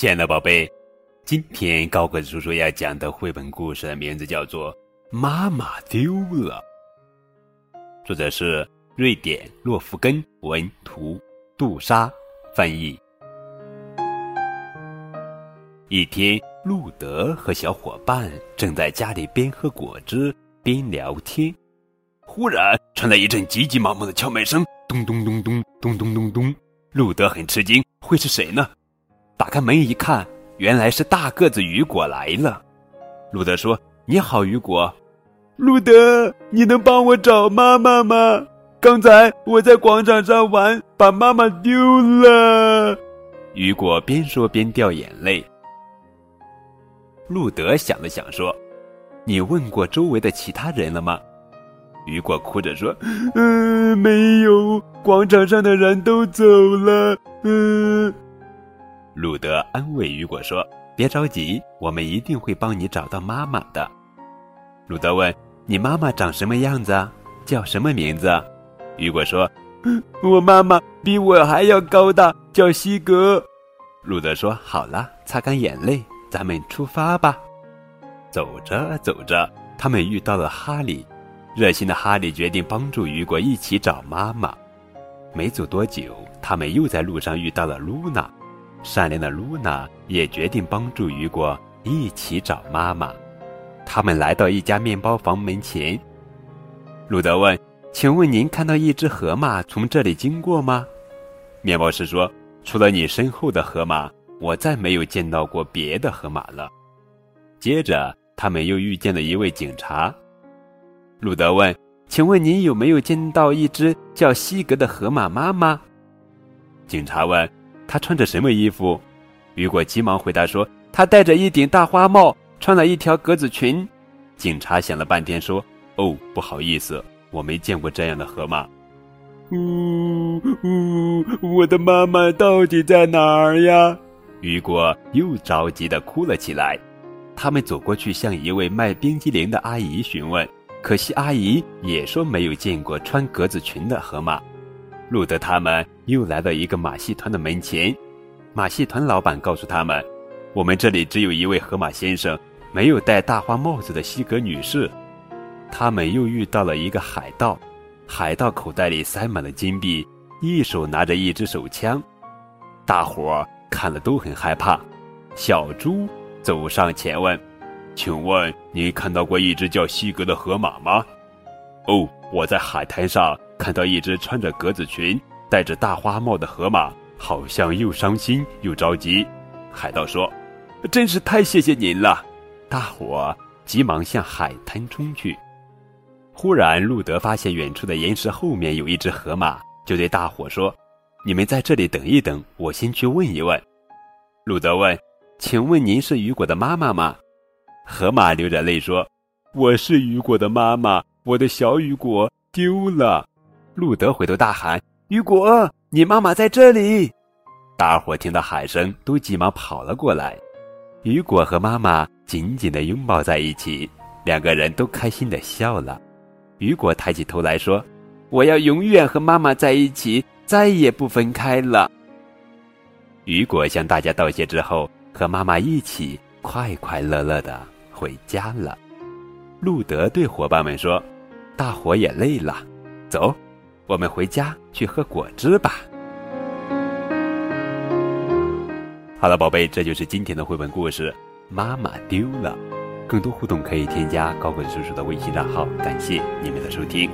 亲爱的宝贝，今天高个子叔叔要讲的绘本故事的名字叫做《妈妈丢了》，作者是瑞典洛夫根文图，杜莎翻译。一天，路德和小伙伴正在家里边喝果汁边聊天，忽然传来一阵急急忙忙的敲门声，咚咚咚咚咚咚咚咚。路德很吃惊，会是谁呢？打开门一看，原来是大个子雨果来了。路德说：“你好，雨果。”路德，你能帮我找妈妈吗？刚才我在广场上玩，把妈妈丢了。雨果边说边掉眼泪。路德想了想说：“你问过周围的其他人了吗？”雨果哭着说：“嗯，没有，广场上的人都走了。”嗯。鲁德安慰雨果说：“别着急，我们一定会帮你找到妈妈的。”鲁德问：“你妈妈长什么样子？叫什么名字？”雨果说：“我妈妈比我还要高大，叫西格。”鲁德说：“好了，擦干眼泪，咱们出发吧。”走着走着，他们遇到了哈利。热心的哈利决定帮助雨果一起找妈妈。没走多久，他们又在路上遇到了露娜。善良的露娜也决定帮助雨果一起找妈妈。他们来到一家面包房门前。路德问：“请问您看到一只河马从这里经过吗？”面包师说：“除了你身后的河马，我再没有见到过别的河马了。”接着，他们又遇见了一位警察。路德问：“请问您有没有见到一只叫西格的河马妈妈？”警察问。他穿着什么衣服？雨果急忙回答说：“他戴着一顶大花帽，穿了一条格子裙。”警察想了半天说：“哦，不好意思，我没见过这样的河马。”呜呜，我的妈妈到底在哪儿呀？雨果又着急的哭了起来。他们走过去向一位卖冰激凌的阿姨询问，可惜阿姨也说没有见过穿格子裙的河马。路德他们又来到一个马戏团的门前，马戏团老板告诉他们：“我们这里只有一位河马先生，没有戴大花帽子的西格女士。”他们又遇到了一个海盗，海盗口袋里塞满了金币，一手拿着一支手枪。大伙儿看了都很害怕。小猪走上前问：“请问你看到过一只叫西格的河马吗？”“哦，我在海滩上。”看到一只穿着格子裙、戴着大花帽的河马，好像又伤心又着急。海盗说：“真是太谢谢您了！”大伙急忙向海滩冲去。忽然，路德发现远处的岩石后面有一只河马，就对大伙说：“你们在这里等一等，我先去问一问。”路德问：“请问您是雨果的妈妈吗？”河马流着泪说：“我是雨果的妈妈，我的小雨果丢了。”路德回头大喊：“雨果，你妈妈在这里！”大伙听到喊声，都急忙跑了过来。雨果和妈妈紧紧地拥抱在一起，两个人都开心地笑了。雨果抬起头来说：“我要永远和妈妈在一起，再也不分开了。”雨果向大家道谢之后，和妈妈一起快快乐乐地回家了。路德对伙伴们说：“大伙也累了，走。”我们回家去喝果汁吧。好了，宝贝，这就是今天的绘本故事。妈妈丢了。更多互动可以添加高滚叔叔的微信账号。感谢你们的收听。